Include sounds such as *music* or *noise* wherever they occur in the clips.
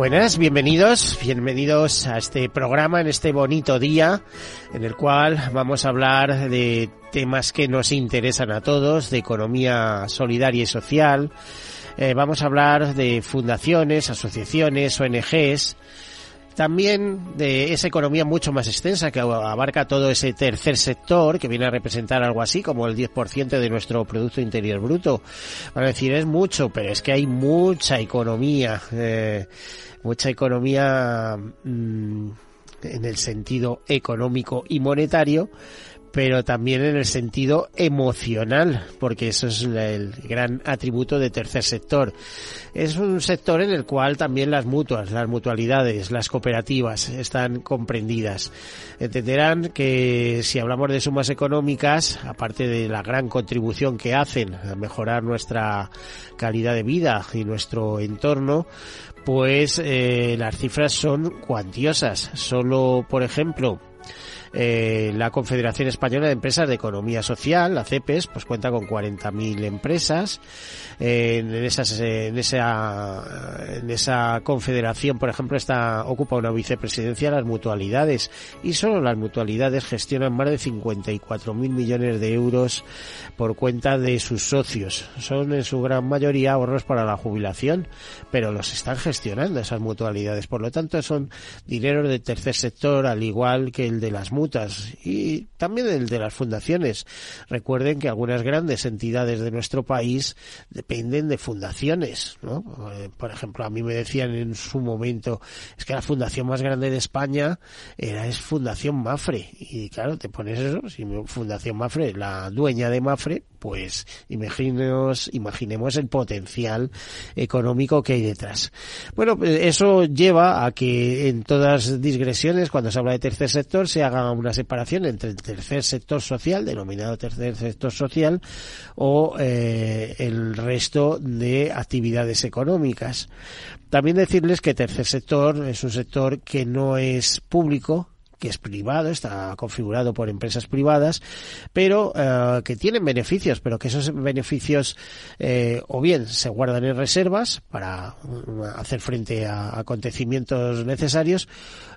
Buenas, bienvenidos, bienvenidos a este programa en este bonito día en el cual vamos a hablar de temas que nos interesan a todos, de economía solidaria y social. Eh, vamos a hablar de fundaciones, asociaciones, ONGs, también de esa economía mucho más extensa que abarca todo ese tercer sector que viene a representar algo así como el 10% de nuestro Producto Interior Bruto. Van a decir, es mucho, pero es que hay mucha economía. Eh, mucha economía mm, en el sentido económico y monetario, pero también en el sentido emocional, porque eso es el gran atributo de tercer sector. Es un sector en el cual también las mutuas, las mutualidades, las cooperativas están comprendidas. Entenderán que si hablamos de sumas económicas, aparte de la gran contribución que hacen a mejorar nuestra calidad de vida y nuestro entorno, pues eh, las cifras son cuantiosas. Solo, por ejemplo, eh, la Confederación Española de Empresas de Economía Social, la CEPES, pues cuenta con 40.000 empresas. en, esas, en, esa, en esa confederación, por ejemplo, está, ocupa una vicepresidencia las mutualidades y solo las mutualidades gestionan más de 54.000 millones de euros por cuenta de sus socios. Son en su gran mayoría ahorros para la jubilación, pero los están gestionando esas mutualidades. Por lo tanto, son dineros del tercer sector, al igual que el de las y también el de las fundaciones. Recuerden que algunas grandes entidades de nuestro país dependen de fundaciones, ¿no? Eh, por ejemplo, a mí me decían en su momento, es que la fundación más grande de España era es Fundación Mafre. Y claro, te pones eso, si Fundación Mafre, la dueña de Mafre, pues imaginemos, imaginemos el potencial económico que hay detrás. Bueno, pues eso lleva a que en todas digresiones, cuando se habla de tercer sector, se haga una separación entre el tercer sector social, denominado tercer sector social, o eh, el resto de actividades económicas. También decirles que tercer sector es un sector que no es público, que es privado, está configurado por empresas privadas, pero eh, que tienen beneficios, pero que esos beneficios eh, o bien se guardan en reservas para mm, hacer frente a acontecimientos necesarios,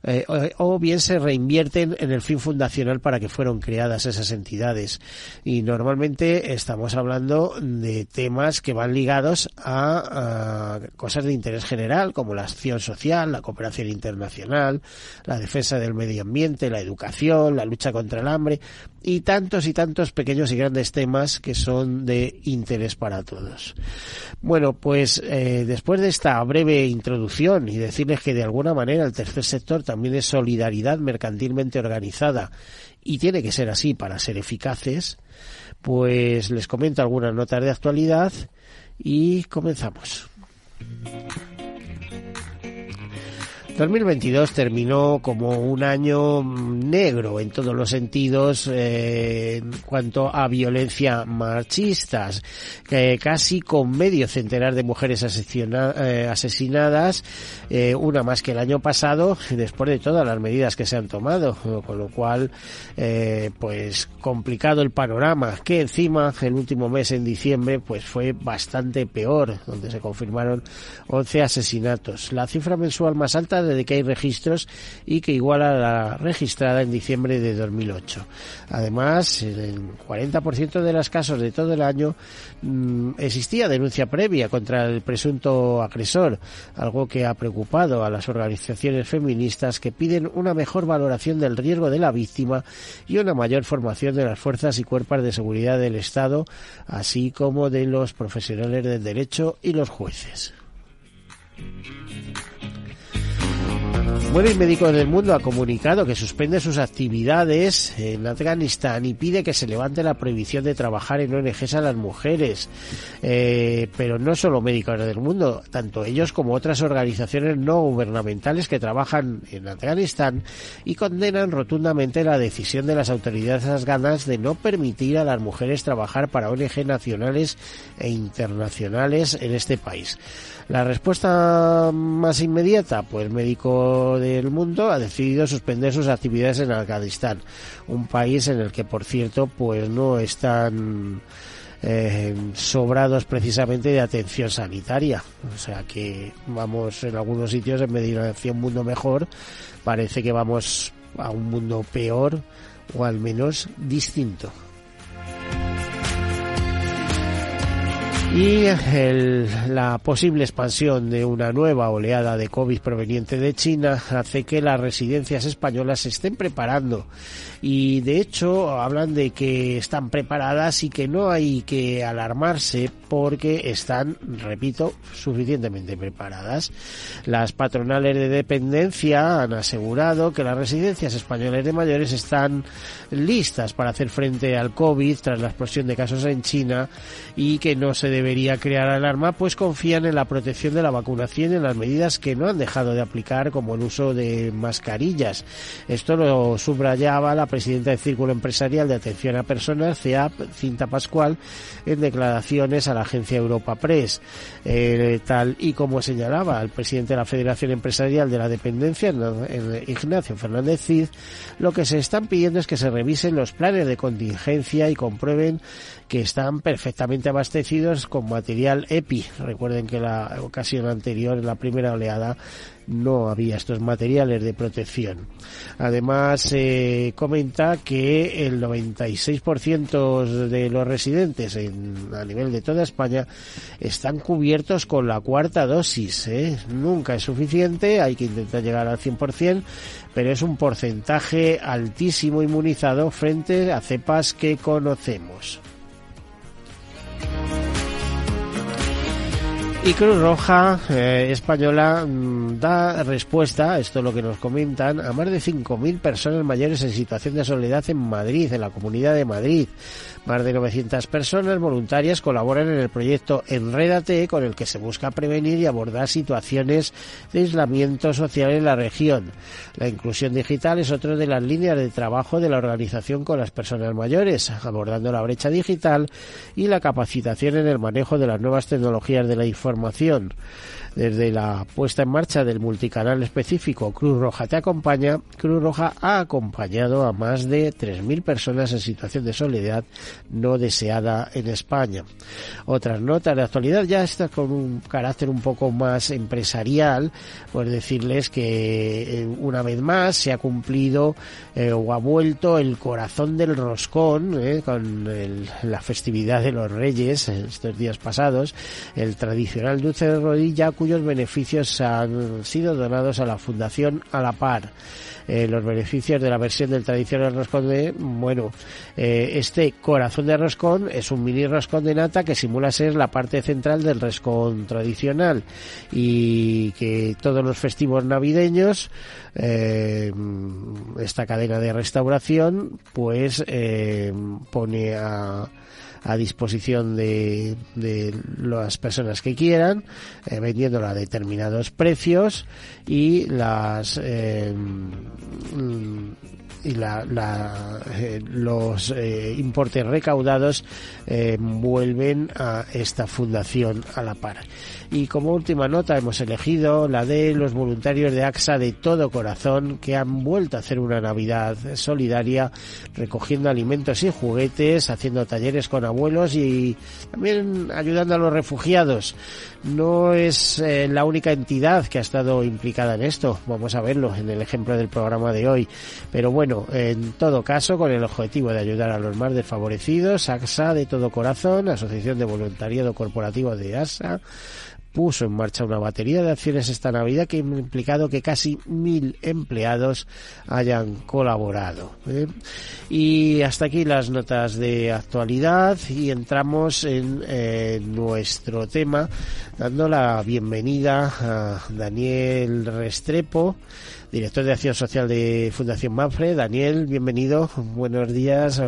eh, o, bien se reinvierten en el fin fundacional para que fueron creadas esas entidades. Y normalmente estamos hablando de temas que van ligados a, a cosas de interés general, como la acción social, la cooperación internacional, la defensa del medio ambiente, la educación, la lucha contra el hambre y tantos y tantos pequeños y grandes temas que son de interés para todos. Bueno, pues eh, después de esta breve introducción y decirles que de alguna manera el tercer sector también es solidaridad mercantilmente organizada y tiene que ser así para ser eficaces, pues les comento algunas notas de actualidad y comenzamos. 2022 terminó como un año negro en todos los sentidos eh, en cuanto a violencia machistas, que casi con medio centenar de mujeres eh, asesinadas, eh, una más que el año pasado, después de todas las medidas que se han tomado, con lo cual, pues complicado el panorama, que encima el último mes en diciembre, pues fue bastante peor, donde se confirmaron 11 asesinatos. La cifra mensual más alta de que hay registros y que iguala la registrada en diciembre de 2008. Además, el 40% de los casos de todo el año mm, existía denuncia previa contra el presunto agresor, algo que ha preocupado a las organizaciones feministas que piden una mejor valoración del riesgo de la víctima y una mayor formación de las fuerzas y cuerpos de seguridad del Estado, así como de los profesionales del derecho y los jueces. Bueno, el médico del mundo ha comunicado que suspende sus actividades en Afganistán y pide que se levante la prohibición de trabajar en ONGs a las mujeres. Eh, pero no solo médicos del mundo, tanto ellos como otras organizaciones no gubernamentales que trabajan en Afganistán y condenan rotundamente la decisión de las autoridades afganas de no permitir a las mujeres trabajar para ONG nacionales e internacionales en este país. La respuesta más inmediata, pues el médico del mundo ha decidido suspender sus actividades en Afganistán, un país en el que, por cierto, pues no están eh, sobrados precisamente de atención sanitaria. O sea que vamos en algunos sitios en vez de un mundo mejor, parece que vamos a un mundo peor o al menos distinto. Y la posible expansión de una nueva oleada de COVID proveniente de China hace que las residencias españolas se estén preparando y de hecho hablan de que están preparadas y que no hay que alarmarse porque están, repito, suficientemente preparadas. Las patronales de dependencia han asegurado que las residencias españolas de mayores están listas para hacer frente al COVID tras la explosión de casos en China y que no se debe debería crear alarma, pues confían en la protección de la vacunación y en las medidas que no han dejado de aplicar, como el uso de mascarillas. Esto lo subrayaba la presidenta del Círculo Empresarial de Atención a Personas, CEAP, Cinta Pascual, en declaraciones a la agencia Europa Press. Eh, tal y como señalaba el presidente de la Federación Empresarial de la Dependencia, Ignacio Fernández Cid, lo que se están pidiendo es que se revisen los planes de contingencia y comprueben que están perfectamente abastecidos con material EPI. Recuerden que la ocasión anterior, en la primera oleada, no había estos materiales de protección. Además, se comenta que el 96% de los residentes a nivel de toda España están cubiertos con la cuarta dosis. ¿eh? Nunca es suficiente, hay que intentar llegar al 100%, pero es un porcentaje altísimo inmunizado frente a cepas que conocemos. Y Cruz Roja eh, Española mm, da respuesta, esto es lo que nos comentan, a más de 5.000 personas mayores en situación de soledad en Madrid, en la Comunidad de Madrid. Más de 900 personas voluntarias colaboran en el proyecto Enrédate, con el que se busca prevenir y abordar situaciones de aislamiento social en la región. La inclusión digital es otra de las líneas de trabajo de la organización con las personas mayores, abordando la brecha digital y la capacitación en el manejo de las nuevas tecnologías de la información. Desde la puesta en marcha del multicanal específico Cruz Roja te acompaña, Cruz Roja ha acompañado a más de 3.000 personas en situación de soledad no deseada en España. Otras notas de actualidad ya está con un carácter un poco más empresarial, pues decirles que eh, una vez más se ha cumplido eh, o ha vuelto el corazón del roscón eh, con la festividad de los Reyes estos días pasados, el tradicional dulce de rodilla cuyos beneficios han sido donados a la Fundación A la Par. Eh, los beneficios de la versión del tradicional roscón de, bueno, eh, este corazón de roscón es un mini roscón de nata que simula ser la parte central del roscón tradicional y que todos los festivos navideños eh, esta cadena de restauración pues pone a a disposición de, de las personas que quieran, eh, vendiéndola a determinados precios y las eh, y la, eh, los eh, importes recaudados eh, vuelven a esta fundación a la par. Y como última nota hemos elegido la de los voluntarios de AXA de todo corazón que han vuelto a hacer una Navidad solidaria recogiendo alimentos y juguetes, haciendo talleres con abuelos y también ayudando a los refugiados. No es la única entidad que ha estado implicada en esto, vamos a verlo en el ejemplo del programa de hoy. Pero bueno, en todo caso, con el objetivo de ayudar a los más desfavorecidos, AXA de todo corazón, Asociación de Voluntariado Corporativo de ASA, puso en marcha una batería de acciones esta Navidad que ha implicado que casi mil empleados hayan colaborado. ¿eh? Y hasta aquí las notas de actualidad y entramos en nuestro tema dando la bienvenida a Daniel Restrepo director de Acción Social de Fundación Manfred. Daniel, bienvenido, buenos días.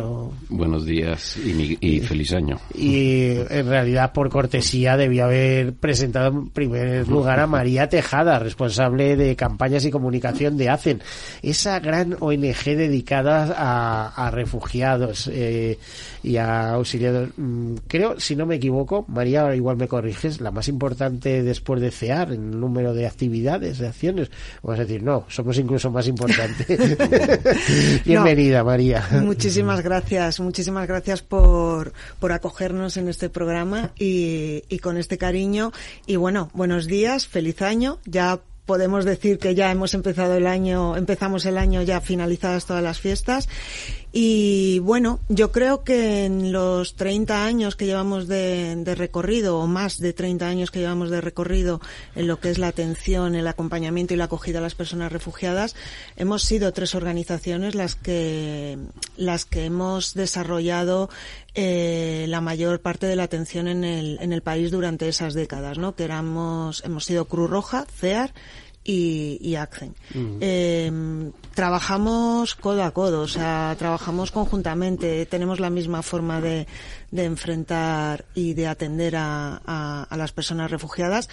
Buenos días y, feliz año. Y en realidad, por cortesía, debía haber presentado en primer lugar a María Tejada, responsable de campañas y comunicación de ACEN, esa gran ONG dedicada a, refugiados eh, y a auxiliados. Mm, creo, si no me equivoco, María, igual me corriges, la más importante después de CEAR en el número de actividades, de acciones. Vamos a decir, no, somos incluso más importantes. *laughs* Bienvenida, María. Muchísimas gracias, muchísimas gracias por, por acogernos en este programa y, y con este cariño. Y bueno, buenos días, feliz año. Ya podemos decir que ya hemos empezado el año, empezamos el año ya finalizadas todas las fiestas. Y bueno, yo creo que en los 30 años que llevamos de, recorrido, o más de 30 años que llevamos de recorrido en lo que es la atención, el acompañamiento y la acogida a las personas refugiadas, hemos sido tres organizaciones las que, las que hemos desarrollado eh, la mayor parte de la atención en el, en el país durante esas décadas, ¿no? Que éramos, hemos sido Cruz Roja, CEAR y, y Accent. eh, trabajamos codo a codo, o sea, trabajamos conjuntamente, tenemos la misma forma de, de enfrentar y de atender a, a, a, las personas refugiadas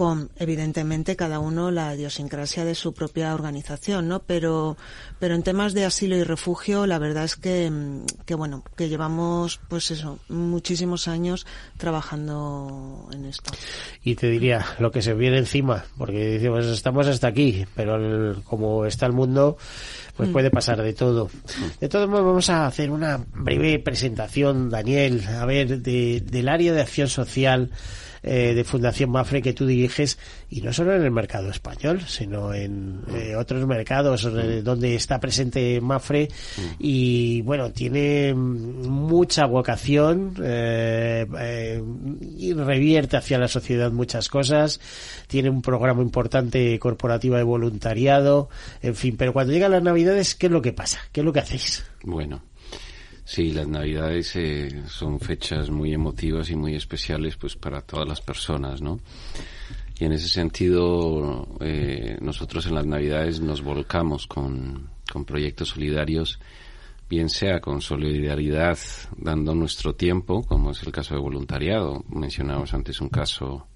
con, evidentemente, cada uno la idiosincrasia de su propia organización, ¿no? Pero, pero en temas de asilo y refugio, la verdad es que, que bueno, que llevamos, pues eso, muchísimos años trabajando en esto. Y te diría, lo que se viene encima, porque decimos, estamos hasta aquí, pero el, como está el mundo, pues mm. puede pasar de todo. De todos modos, vamos a hacer una breve presentación, Daniel, a ver, de, del área de acción social eh, de Fundación Mafre que tú diriges y no solo en el mercado español, sino en eh, otros mercados eh, donde está presente Mafre y bueno, tiene mucha vocación eh, y revierte hacia la sociedad muchas cosas, tiene un programa importante corporativo de voluntariado, en fin, pero cuando llegan las navidades, ¿qué es lo que pasa? ¿Qué es lo que hacéis? Bueno, Sí, las Navidades eh, son fechas muy emotivas y muy especiales pues para todas las personas, ¿no? Y en ese sentido, eh, nosotros en las Navidades nos volcamos con, con proyectos solidarios, bien sea con solidaridad dando nuestro tiempo, como es el caso de voluntariado. Mencionamos antes un caso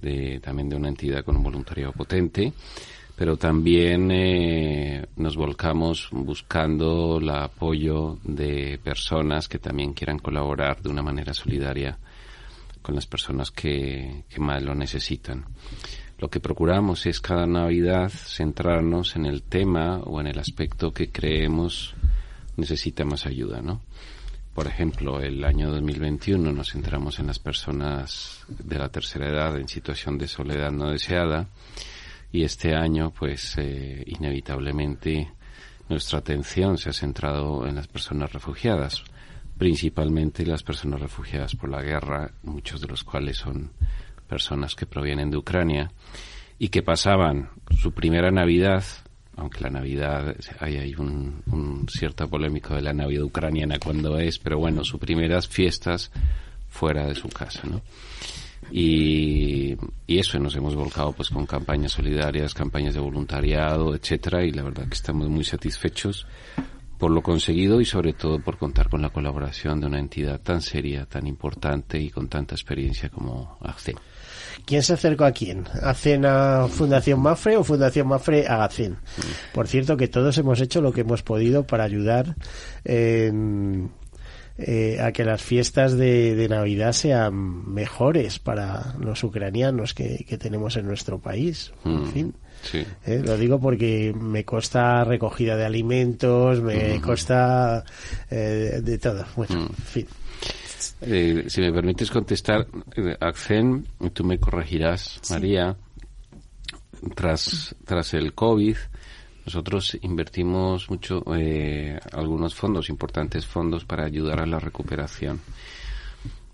de, también de una entidad con un voluntariado potente pero también eh, nos volcamos buscando el apoyo de personas que también quieran colaborar de una manera solidaria con las personas que, que más lo necesitan. Lo que procuramos es cada Navidad centrarnos en el tema o en el aspecto que creemos necesita más ayuda, ¿no? Por ejemplo, el año 2021 nos centramos en las personas de la tercera edad en situación de soledad no deseada y este año pues eh, inevitablemente nuestra atención se ha centrado en las personas refugiadas, principalmente las personas refugiadas por la guerra, muchos de los cuales son personas que provienen de Ucrania y que pasaban su primera Navidad, aunque la Navidad, hay, hay un, un cierto polémico de la Navidad ucraniana cuando es, pero bueno, sus primeras fiestas fuera de su casa, ¿no? Y, y, eso nos hemos volcado pues con campañas solidarias, campañas de voluntariado, etcétera, y la verdad que estamos muy satisfechos por lo conseguido y sobre todo por contar con la colaboración de una entidad tan seria, tan importante y con tanta experiencia como ACEN. ¿Quién se acercó a quién? ¿ACEN a Fundación Mafre o Fundación Mafre a ACEN? Mm. Por cierto que todos hemos hecho lo que hemos podido para ayudar en eh, a que las fiestas de, de, Navidad sean mejores para los ucranianos que, que tenemos en nuestro país. Mm, en fin. Sí. Eh, lo digo porque me consta recogida de alimentos, me mm. consta eh, de todo. Bueno, mm. en fin. Eh, si me permites contestar, eh, Accen, tú me corregirás, sí. María, tras, tras el COVID, nosotros invertimos mucho, eh, algunos fondos, importantes fondos para ayudar a la recuperación.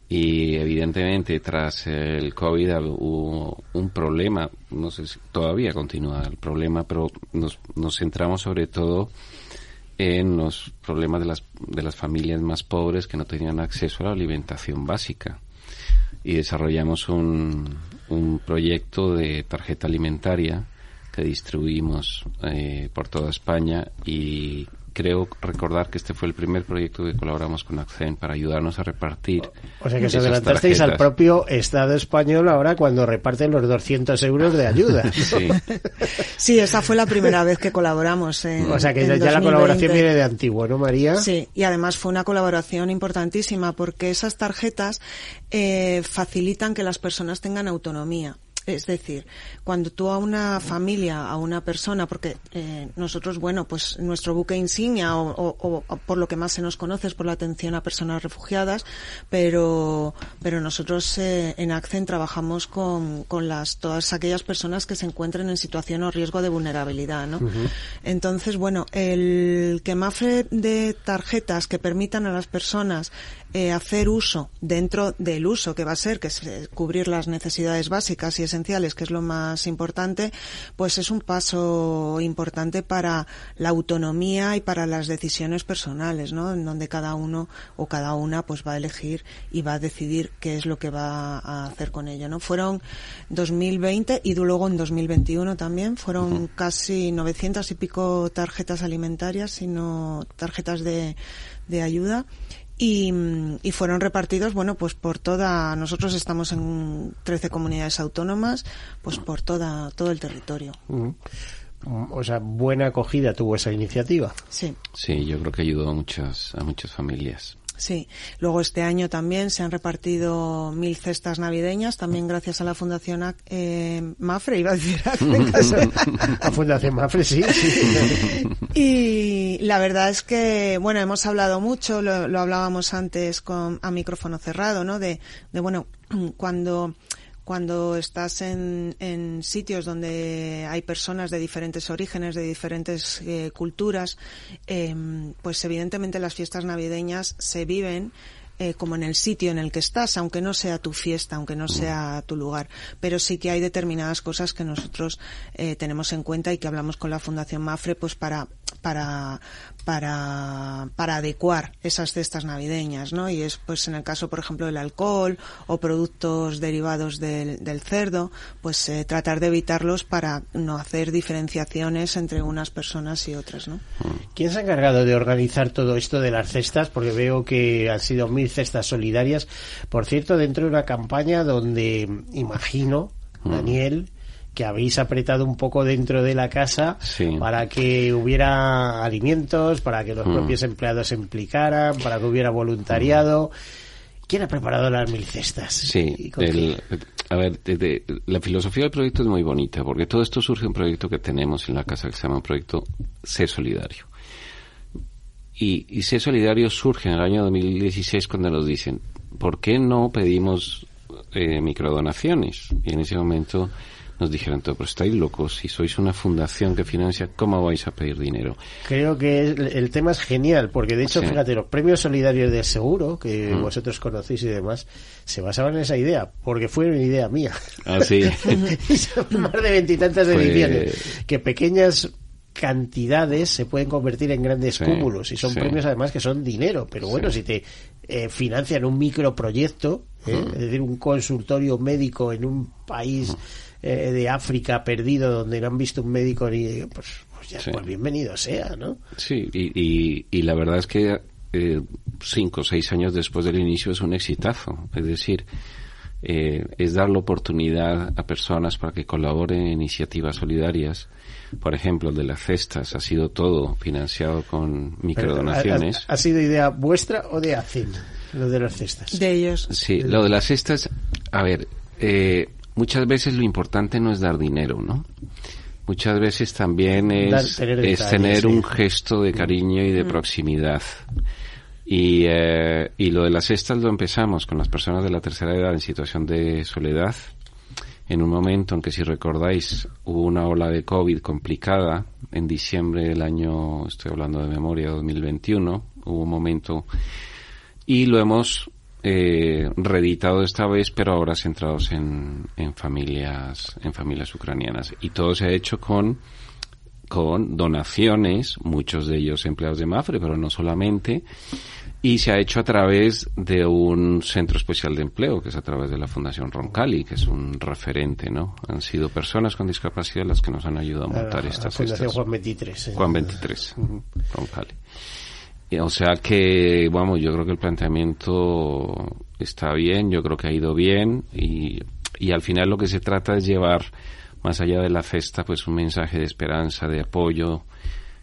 y evidentemente tras el COVID hubo un problema, no sé si todavía continúa el problema, pero nos, nos centramos sobre todo en los problemas de las, de las familias más pobres que no tenían acceso a la alimentación básica. Y desarrollamos un, un proyecto de tarjeta alimentaria que distribuimos eh, por toda España y creo recordar que este fue el primer proyecto que colaboramos con Accent para ayudarnos a repartir. O sea que se adelantasteis al propio Estado español ahora cuando reparten los 200 euros de ayuda. Sí. *laughs* sí, esa fue la primera vez que colaboramos. En, o sea que ya la colaboración viene de antiguo, ¿no, María? Sí, y además fue una colaboración importantísima porque esas tarjetas eh, facilitan que las personas tengan autonomía. Es decir, cuando tú a una familia, a una persona, porque eh, nosotros, bueno, pues nuestro buque insignia o, por lo que más se nos conoce es por la atención a personas refugiadas, pero, pero nosotros eh, en Accent trabajamos con, con las, todas aquellas personas que se encuentren en situación o riesgo de vulnerabilidad, ¿no? Entonces, bueno, el quemafe de tarjetas que permitan a las personas eh, hacer uso dentro del uso que va a ser, que es eh, cubrir las necesidades básicas y esenciales, que es lo más importante, pues es un paso importante para la autonomía y para las decisiones personales, ¿no? En donde cada uno o cada una pues va a elegir y va a decidir qué es lo que va a hacer con ello, ¿no? Fueron 2020 y luego en 2021 también fueron casi 900 y pico tarjetas alimentarias, sino tarjetas de, de ayuda y, y, fueron repartidos, bueno, pues por toda, nosotros estamos en 13 comunidades autónomas, pues por toda, todo el territorio. O sea, buena acogida tuvo esa iniciativa. Sí. Sí, yo creo que ayudó a muchas, a muchas familias. Sí, luego este año también se han repartido mil cestas navideñas, también gracias a la Fundación eh, Mafre, iba a decir. *laughs* la Fundación Mafre, sí, *laughs* Y la verdad es que, bueno, hemos hablado mucho, lo, lo hablábamos antes con, a micrófono cerrado, ¿no? De, de bueno, *clears throat* cuando cuando estás en, en, sitios donde hay personas de diferentes orígenes, de diferentes eh, culturas, eh, pues evidentemente las fiestas navideñas se viven eh, como en el sitio en el que estás, aunque no sea tu fiesta, aunque no sea tu lugar. Pero sí que hay determinadas cosas que nosotros eh, tenemos en cuenta y que hablamos con la Fundación Mafre, pues para para para para adecuar esas cestas navideñas, ¿no? Y es pues en el caso, por ejemplo, del alcohol o productos derivados del, del cerdo, pues eh, tratar de evitarlos para no hacer diferenciaciones entre unas personas y otras, ¿no? ¿Quién se ha encargado de organizar todo esto de las cestas? Porque veo que han sido mil cestas solidarias. Por cierto, dentro de una campaña donde imagino, Daniel, que habéis apretado un poco dentro de la casa para que hubiera alimentos, para que los propios empleados se implicaran, para que hubiera voluntariado. ¿Quién ha preparado las mil cestas? Sí, a ver, la filosofía del proyecto es muy bonita, porque todo esto surge de un proyecto que tenemos en la casa que se llama Proyecto Ser Solidario. Y, y Ser Solidario surge en el año 2016 cuando nos dicen, ¿por qué no pedimos eh, microdonaciones? Y en ese momento nos dijeron todo, pero estáis locos, si sois una fundación que financia, ¿cómo vais a pedir dinero? Creo que el tema es genial, porque de hecho, fíjate, los premios solidarios de seguro, que mm. vosotros conocéis y demás, se basaban en esa idea, porque fue una idea mía. Ah, sí. *laughs* más de veintitantas ediciones, que pequeñas cantidades se pueden convertir en grandes cúmulos y son premios además que son dinero pero bueno si te eh, financian un microproyecto ¿eh? mm. es decir un consultorio médico en un país mm. Eh, de África perdido donde no han visto un médico ni pues, pues ya pues bienvenido sea no sí y, y, la verdad es que eh, cinco o seis años después del inicio es un exitazo es decir eh, es dar la oportunidad a personas para que colaboren en iniciativas solidarias por ejemplo, el de las cestas ha sido todo financiado con microdonaciones. ¿Ha, sido idea vuestra o de ACIN, lo de las cestas? De ellos. Sí, lo de las cestas, a ver, eh, muchas veces lo importante no es dar dinero, ¿no? Muchas veces también es, tener, un gesto de cariño y de proximidad. Y, eh, y lo de las cestas lo empezamos con las personas de la tercera edad en situación de soledad. En un momento en que, si recordáis, hubo una ola de COVID complicada en diciembre del año, estoy hablando de memoria, 2021, hubo un momento y lo hemos eh, reeditado esta vez, pero ahora centrados en, en familias, en familias ucranianas. Y todo se ha hecho con con donaciones, muchos de ellos empleados de Mafre, pero no solamente, y se ha hecho a través de un centro especial de empleo, que es a través de la Fundación Roncali, que es un referente, ¿no? Han sido personas con discapacidad las que nos han ayudado a montar La estas Fundación cestas. Juan 23. eh. Juan 23, Roncali. Y, O sea que, vamos, yo creo que el planteamiento está bien, yo creo que ha ido bien y, y al final lo que se trata es llevar, más allá de la festa, pues un mensaje de esperanza, de apoyo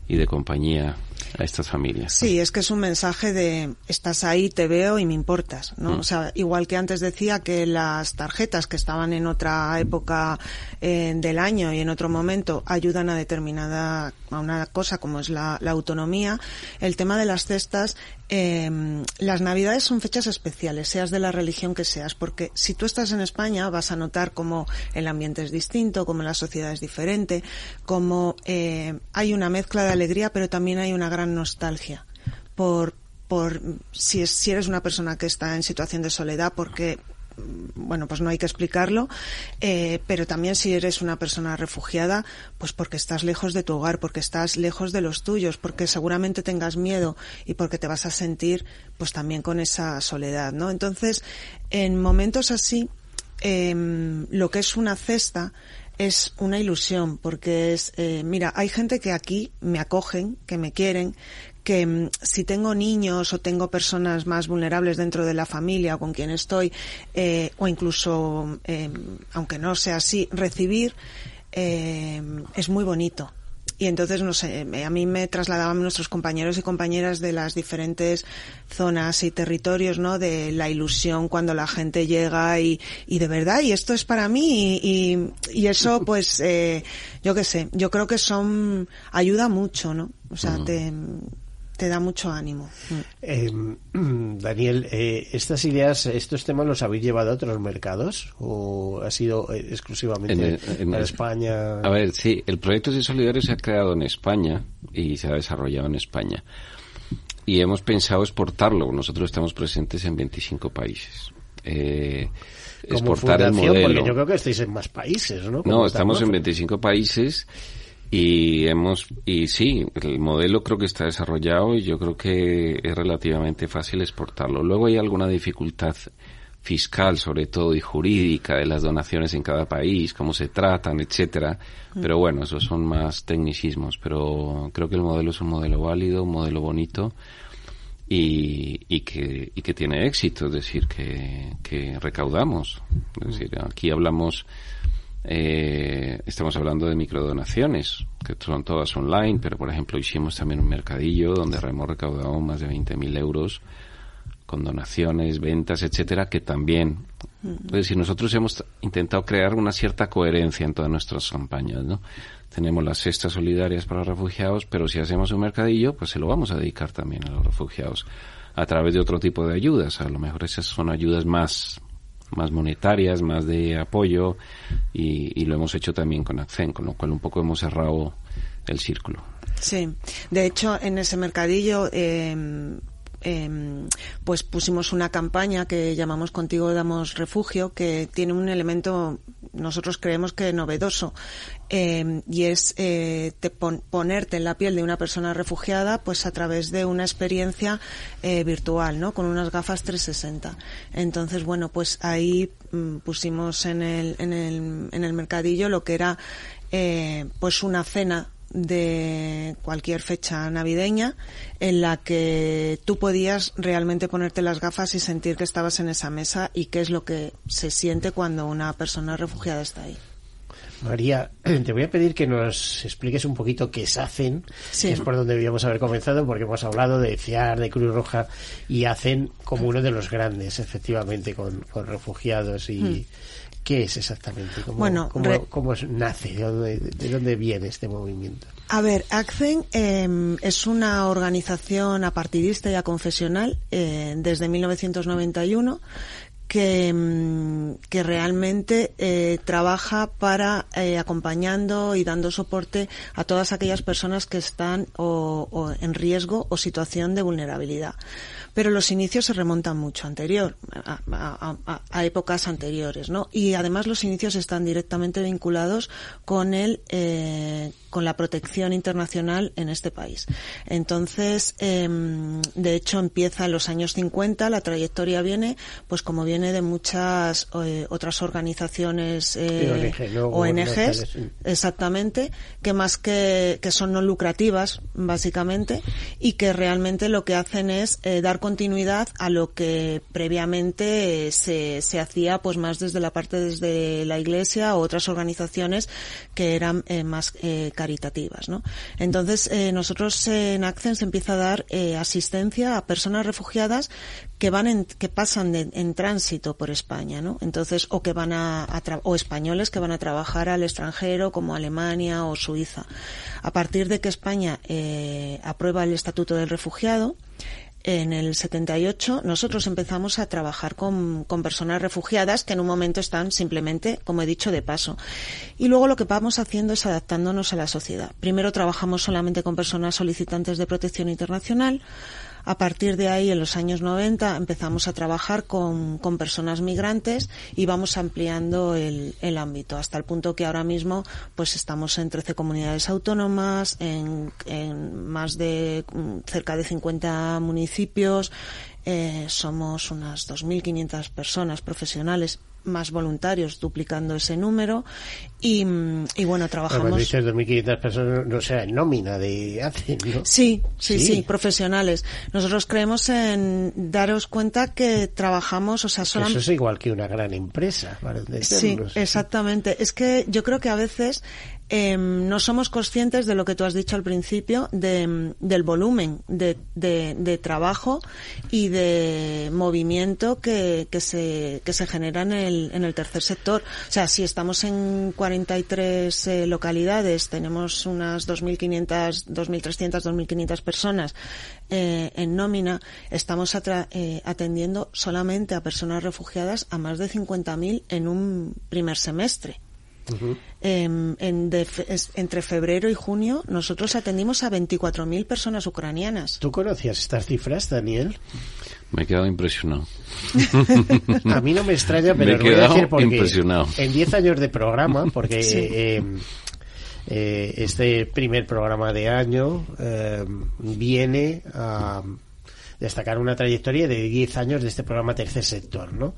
y de compañía a estas familias. Sí, es que es un mensaje de estás ahí, te veo y me importas, ¿no? Mm. O sea, igual que antes decía que las tarjetas que estaban en otra época eh, del año y en otro momento ayudan a determinada a una cosa como es la, la autonomía, el tema de las cestas, eh, las navidades son fechas especiales, seas de la religión que seas, porque si tú estás en España vas a notar cómo el ambiente es distinto, cómo la sociedad es diferente, cómo eh, hay una mezcla de alegría, pero también hay una gran nostalgia por por si, es, si eres una persona que está en situación de soledad porque mm, bueno, pues no hay que explicarlo, eh, pero también si eres una persona refugiada, pues porque estás lejos de tu hogar, porque estás lejos de los tuyos, porque seguramente tengas miedo y porque te vas a sentir, pues también con esa soledad, ¿no? Entonces, en momentos así, em, lo que es una cesta es una ilusión, porque es, eh, mira, hay gente que aquí me acogen, que me quieren, que mm, si tengo niños o tengo personas más vulnerables dentro de la familia o con quien estoy, eh, o incluso, eh, aunque no sea así, recibir eh, es muy bonito. Y entonces, no sé, a mí me trasladaban nuestros compañeros y compañeras de las diferentes zonas y territorios, ¿no? De la ilusión cuando la gente llega y, y de verdad, y esto es para mí, y, y, y eso, *laughs* pues, eh, yo qué sé, yo creo que son, ayuda mucho, ¿no? O sea, te, te da mucho ánimo. Mm. Eh, Daniel, eh, ¿estas ideas, estos temas los habéis llevado a otros mercados o ha sido eh, exclusivamente En el- en para el- España? A ver, sí, el proyecto de Solidario se ha creado en España y se ha desarrollado en España. Y hemos pensado exportarlo. Nosotros estamos presentes en 25 países. Eh, como exportar el modelo. porque yo creo que estáis en más países, ¿no? Como No, estamos en Mafre. 25 países y hemos y sí, el modelo creo que está desarrollado y yo creo que es relativamente fácil exportarlo. Luego hay alguna dificultad fiscal, sobre todo y jurídica de las donaciones en cada país, cómo se tratan, etcétera. Pero bueno, esos son más tecnicismos, pero creo que el modelo es un modelo válido, un modelo bonito y, y que y que tiene éxito, es decir, que, que recaudamos. Es decir, aquí hablamos eh, estamos hablando de microdonaciones, que son todas online, pero por ejemplo hicimos también un mercadillo donde hemos recaudado más de 20.000 euros con donaciones, ventas, etcétera, que también, es decir, nosotros hemos intentado crear una cierta coherencia en todas nuestras campañas, ¿no? Tenemos las cestas solidarias para refugiados, pero si hacemos un mercadillo, pues se lo vamos a dedicar también a los refugiados a través de otro tipo de ayudas. A lo mejor esas son ayudas más más monetarias, más de apoyo y, y lo hemos hecho también con Accent, con lo cual un poco hemos cerrado el círculo. Sí, de hecho en ese mercadillo eh, eh, pues pusimos una campaña que llamamos Contigo damos refugio que tiene un elemento nosotros creemos que novedoso eh, y es eh, te pon- ponerte en la piel de una persona refugiada pues a través de una experiencia eh, virtual, ¿no? Con unas gafas 360. Entonces, bueno, pues ahí mm, pusimos en el, en el, en el mercadillo lo que era eh, pues una cena de cualquier fecha navideña en la que tú podías realmente ponerte las gafas y sentir que estabas en esa mesa y qué es lo que se siente cuando una persona refugiada está ahí. María, *clears throat* te voy a pedir que nos expliques un poquito qué es ACEN, Sí. que es por donde debíamos haber comenzado, porque hemos hablado de FIAR, de Cruz Roja, y ACEN como uno de los grandes, efectivamente, con, con refugiados. y ¿Qué es exactamente? ¿Cómo. Bueno, cómo, re- cómo es- nace? ¿De dónde, ¿De dónde viene este movimiento? A ver, ACCEN eh, es una organización apartidista y aconfesional eh, desde 1991 que, mm, que realmente eh, trabaja para eh, acompañando y dando soporte a todas aquellas personas que están o, o en riesgo o situación de vulnerabilidad. Pero los inicios se remontan mucho anterior, a, épocas anteriores, ¿no? Y además los inicios están directamente vinculados con el, eh, con la protección internacional en este país. Entonces, em, de hecho, empieza en los años 50, la trayectoria viene, pues como viene de muchas eh, otras organizaciones eh, ONGs, exactamente, que más que, que son no lucrativas, básicamente, y que realmente lo que hacen es eh, dar continuidad a lo que previamente se, se hacía, pues más desde la parte desde la Iglesia o otras organizaciones que eran más caritativas, ¿no? Entonces, nosotros en Accent se empieza a dar asistencia a personas refugiadas que van en, que pasan en tránsito por España, ¿no? Entonces, o que van a, o españoles que van a trabajar al extranjero como Alemania o Suiza. A partir de que España eh, aprueba el Estatuto del Refugiado, en el 78 nosotros empezamos a trabajar con, personas refugiadas que en un momento están simplemente, como he dicho, de paso. Y luego lo que vamos haciendo es adaptándonos a la sociedad. Primero trabajamos solamente con personas solicitantes de protección internacional. A partir de ahí, en los años 90, empezamos a trabajar con, personas migrantes y vamos ampliando el, ámbito hasta el punto que ahora mismo pues estamos en 13 comunidades autónomas, en, en más de mm, cerca de 50 municipios, eh, somos unas 2.500 personas profesionales más voluntarios, duplicando ese número. Y, y bueno, trabajamos. Cuando dices 2.500 personas, no sea en nómina de hace, ¿no? Sí, sí, sí, profesionales. Nosotros creemos en daros cuenta que trabajamos, o sea, solamente. Eso es igual que una gran empresa, para Sí, exactamente. Es que yo creo que a veces eh, no somos conscientes de lo que tú has dicho al principio, de, del volumen de, de, de, trabajo y de movimiento que, que, se, que se genera en el, en el tercer sector. O sea, si estamos en 43 eh, localidades, tenemos unas 2.500, 2.300, 2.500 personas eh, en nómina, estamos eh, atendiendo solamente a personas refugiadas a más de 50.000 en un primer semestre. Em, en entre febrero y junio nosotros atendimos a 24.000 personas ucranianas. ¿Tú conocías estas cifras, Daniel? Me he quedado impresionado. *laughs* a mí no me extraña, pero me he quedado decir porque impresionado. en 10 años de programa, porque em, eh, este primer programa de año em, viene a destacar una trayectoria de 10 años de este programa Tercer Sector, ¿no?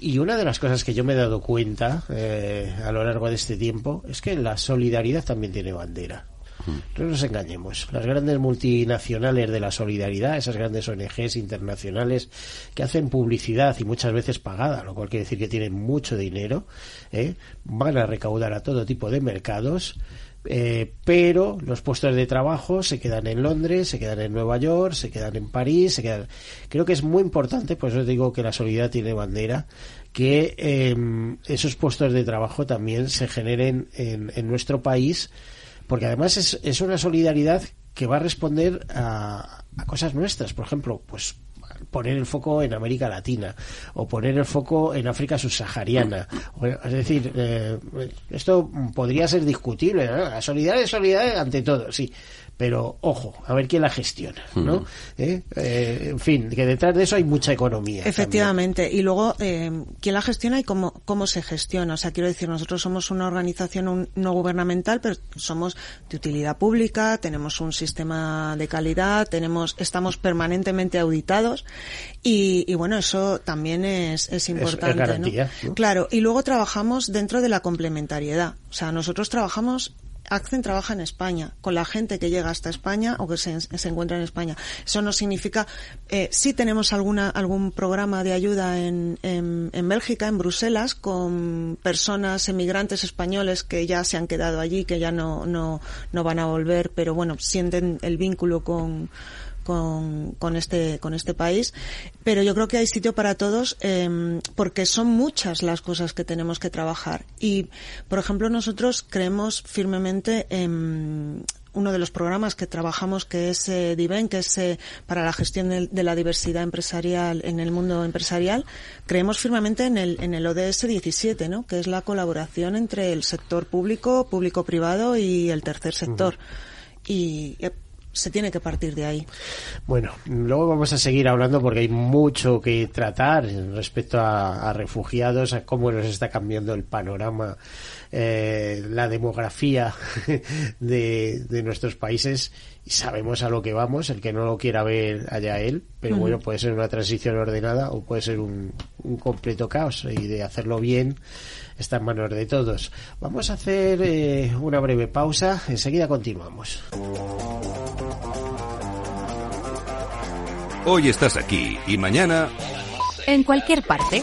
Y una de las cosas que yo me he dado cuenta eh, a lo largo de este tiempo es que la solidaridad también tiene bandera. No nos engañemos. Las grandes multinacionales de la solidaridad, esas grandes ONGs internacionales que hacen publicidad y muchas veces pagada, lo cual quiere decir que tienen mucho dinero, ¿eh? van a recaudar a todo tipo de mercados eh, pero los puestos de trabajo se quedan en Londres, se quedan en Nueva York, se quedan en París, se quedan. Creo que es muy importante, por eso digo que la solidaridad tiene bandera, que em, esos puestos de trabajo también se generen en, en nuestro país, porque además es, es, una solidaridad que va a responder a, a cosas nuestras, por ejemplo, pues poner el foco en América Latina o poner el foco en África subsahariana. Es decir, eh, esto podría ser discutible. La solidaridad es solidaridad ante todo, sí pero ojo, a ver quién la gestiona, ¿no? ¿Eh? Eh, en fin, que detrás de eso hay mucha economía. Efectivamente, y luego eh, quién la gestiona y cómo, cómo se gestiona. O sea, quiero decir, nosotros somos una organización no gubernamental, pero somos de utilidad pública, tenemos un sistema de calidad, tenemos, estamos permanentemente auditados y, y bueno, eso también es, es importante. ¿no? Claro, y luego trabajamos dentro de la complementariedad. O sea, nosotros trabajamos Accent trabaja en España, con la gente que llega hasta España o que se, encuentra en España. Eso no significa, eh, sí tenemos alguna, algún programa de ayuda en, en, en, Bélgica, en Bruselas, con personas emigrantes españoles que ya se han quedado allí, que ya no, no, no van a volver, pero bueno, sienten el vínculo con, con, con, este, con este país. Pero yo creo que hay sitio para todos eh, porque son muchas las cosas que tenemos que trabajar. Y, por ejemplo, nosotros creemos firmemente en uno de los programas que trabajamos que es eh, DIVEN, que es eh, para la gestión de, de, la diversidad empresarial en el mundo empresarial, creemos firmemente en el, en el ODS 17, ¿no? que es la colaboración entre el sector público, público-privado y el tercer sector. Y eh, se tiene que partir de ahí. Bueno, luego vamos a seguir hablando porque hay mucho que tratar respecto a, refugiados, a cómo nos está cambiando el panorama, eh, la demografía *laughs* de, de nuestros países. Y sabemos a lo que vamos, el que no lo quiera ver allá él, pero bueno, puede ser una transición ordenada o puede ser un, un completo caos y de hacerlo bien está en manos de todos. Vamos a hacer eh, una breve pausa, enseguida continuamos. Hoy estás aquí y mañana... En cualquier parte.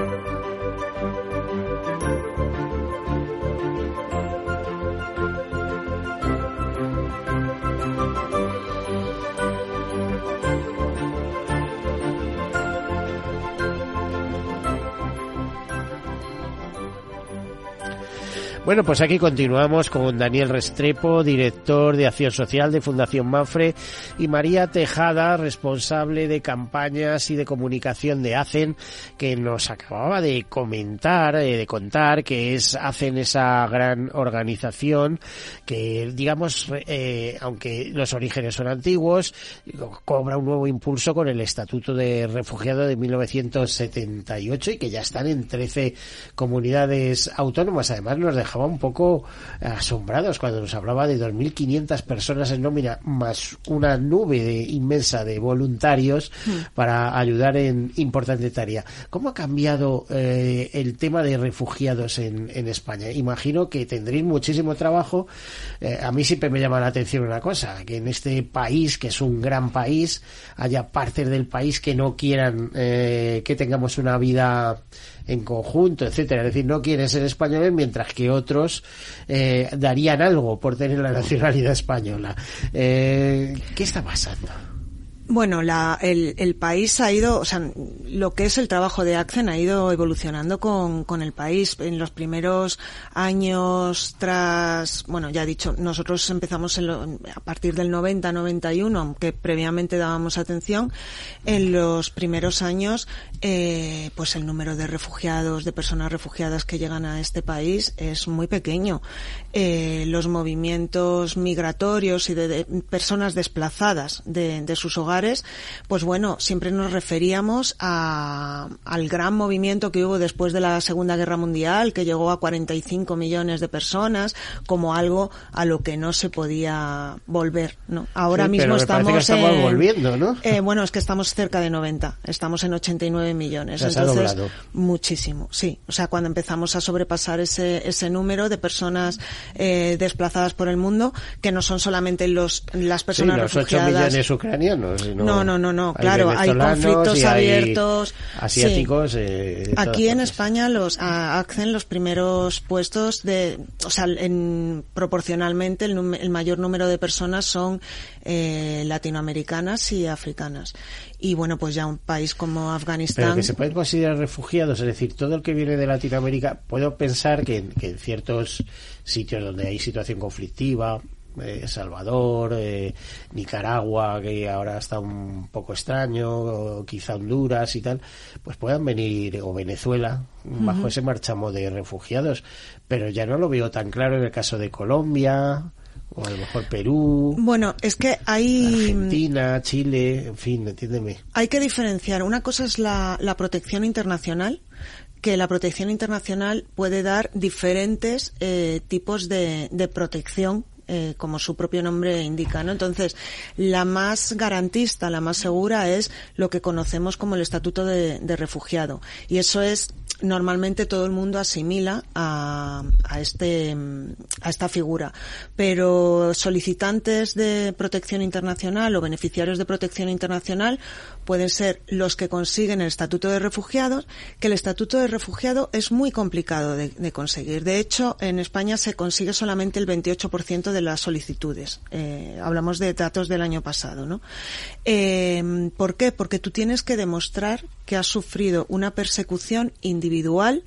Bueno, pues aquí continuamos con Daniel Restrepo, director de Acción Social de Fundación Mafre, y María Tejada, responsable de campañas y de comunicación de ACEN, que nos acababa de comentar, eh, de contar que es ACEN esa gran organización que, digamos, eh, aunque los orígenes son antiguos, cobra un nuevo impulso con el Estatuto de Refugiado de 1978 y que ya están en 13 comunidades autónomas. Además, nos un poco asombrados cuando nos hablaba de 2.500 personas en nómina más una nube de, inmensa de voluntarios hmm. para ayudar en importante tarea. ¿Cómo ha cambiado eh, el tema de refugiados en, en, España? Imagino que tendréis muchísimo trabajo. Eh, a mí siempre me llama la atención una cosa, que en este país, que es un gran país, haya partes del país que no quieran eh, que tengamos una vida en conjunto, etcétera. Es decir, no quieren ser españoles mientras que otros eh, darían algo por tener la nacionalidad española. Eh, ¿Qué está pasando? Bueno, la, el, el, país ha ido, o sea, lo que es el trabajo de Accen ha ido evolucionando con, con el país. En los primeros años tras, bueno, ya he dicho, nosotros empezamos en a partir del 90-91, aunque previamente dábamos atención. En los primeros años, eh, pues el número de refugiados, de personas refugiadas que llegan a este país es muy pequeño. Eh, los movimientos migratorios y de, de personas desplazadas de, de sus hogares pues bueno, siempre nos referíamos a, al gran movimiento que hubo después de la Segunda Guerra Mundial, que llegó a 45 millones de personas, como algo a lo que no se podía volver, ¿no? Ahora mismo estamos, volviendo, ¿no? Eh, bueno, es que estamos cerca de 90, estamos en 89 millones, entonces muchísimo, sí. O sea, cuando empezamos a sobrepasar ese ese número de personas eh, desplazadas por el mundo, que no son solamente los las personas sí, los refugiadas. 8 millones ucranianos sino No, no, no, no, claro, hay conflictos hay abiertos. asiáticos. eh, Aquí en partes. España los a- acceden los primeros puestos de, o sea, en, proporcionalmente el, el mayor número de personas son eh, latinoamericanas y africanas. Y bueno, pues ya un país como Pero Afganistán. que se pueden considerar refugiados, es decir, todo el que viene de Latinoamérica, puedo pensar que, en- que en ciertos sitios donde hay situación conflictiva, eh, Salvador, eh, Nicaragua, que ahora está un poco extraño, o quizá Honduras y tal, pues puedan venir, o Venezuela, bajo ese marchamo de refugiados. Pero ya no lo veo tan claro en el caso de Colombia, o a lo mejor Perú, Bueno, es que hay Argentina, Chile, en fin, entiéndeme. hay que diferenciar. Una cosa es la, la protección internacional, que la protección internacional puede dar diferentes eh, tipos de, de protección. eh, como su propio nombre indica, ¿no? Entonces, la más garantista, la más segura es lo que conocemos como el estatuto de, de refugiado. Y eso es, normalmente todo el mundo asimila a, a este, a esta figura. Pero solicitantes de protección internacional o beneficiarios de protección internacional pueden ser los que consiguen el estatuto de refugiados, que el estatuto de refugiado es muy complicado de, de conseguir. De hecho, en España se consigue solamente el 28% de las solicitudes. Eh, hablamos de datos del año pasado, ¿no? Eh, ¿Por qué? Porque tú tienes que demostrar que has sufrido una persecución individual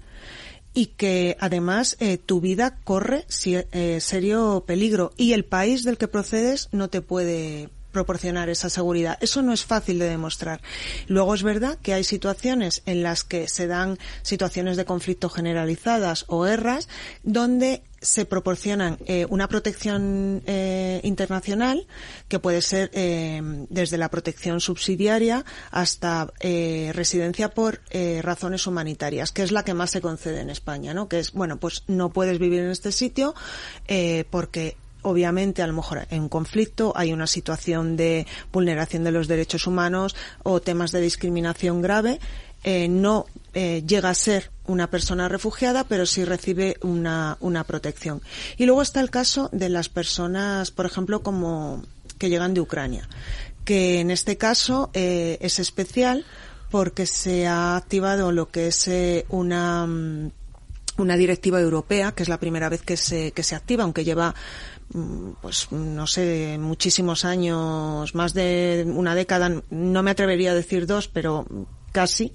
y que además eh, tu vida corre eh, serio peligro. Y el país del que procedes no te puede proporcionar esa seguridad. Eso no es fácil de demostrar. Luego es verdad que hay situaciones en las que se dan situaciones de conflicto generalizadas o guerras donde se proporcionan eh, una protección eh, internacional que puede ser eh, desde la protección subsidiaria hasta eh, residencia por eh, razones humanitarias, que es la que más se concede en España, ¿no? Que es bueno, pues no puedes vivir en este sitio eh, porque obviamente a lo mejor en conflicto hay una situación de vulneración de los derechos humanos o temas de discriminación grave eh, no eh, llega a ser una persona refugiada, pero sí recibe una, una protección. Y luego está el caso de las personas, por ejemplo, como que llegan de Ucrania, que en este caso eh, es especial porque se ha activado lo que es una una directiva europea, que es la primera vez que se, que se activa, aunque lleva pues no sé, muchísimos años, más de una década, no me atrevería a decir dos, pero casi,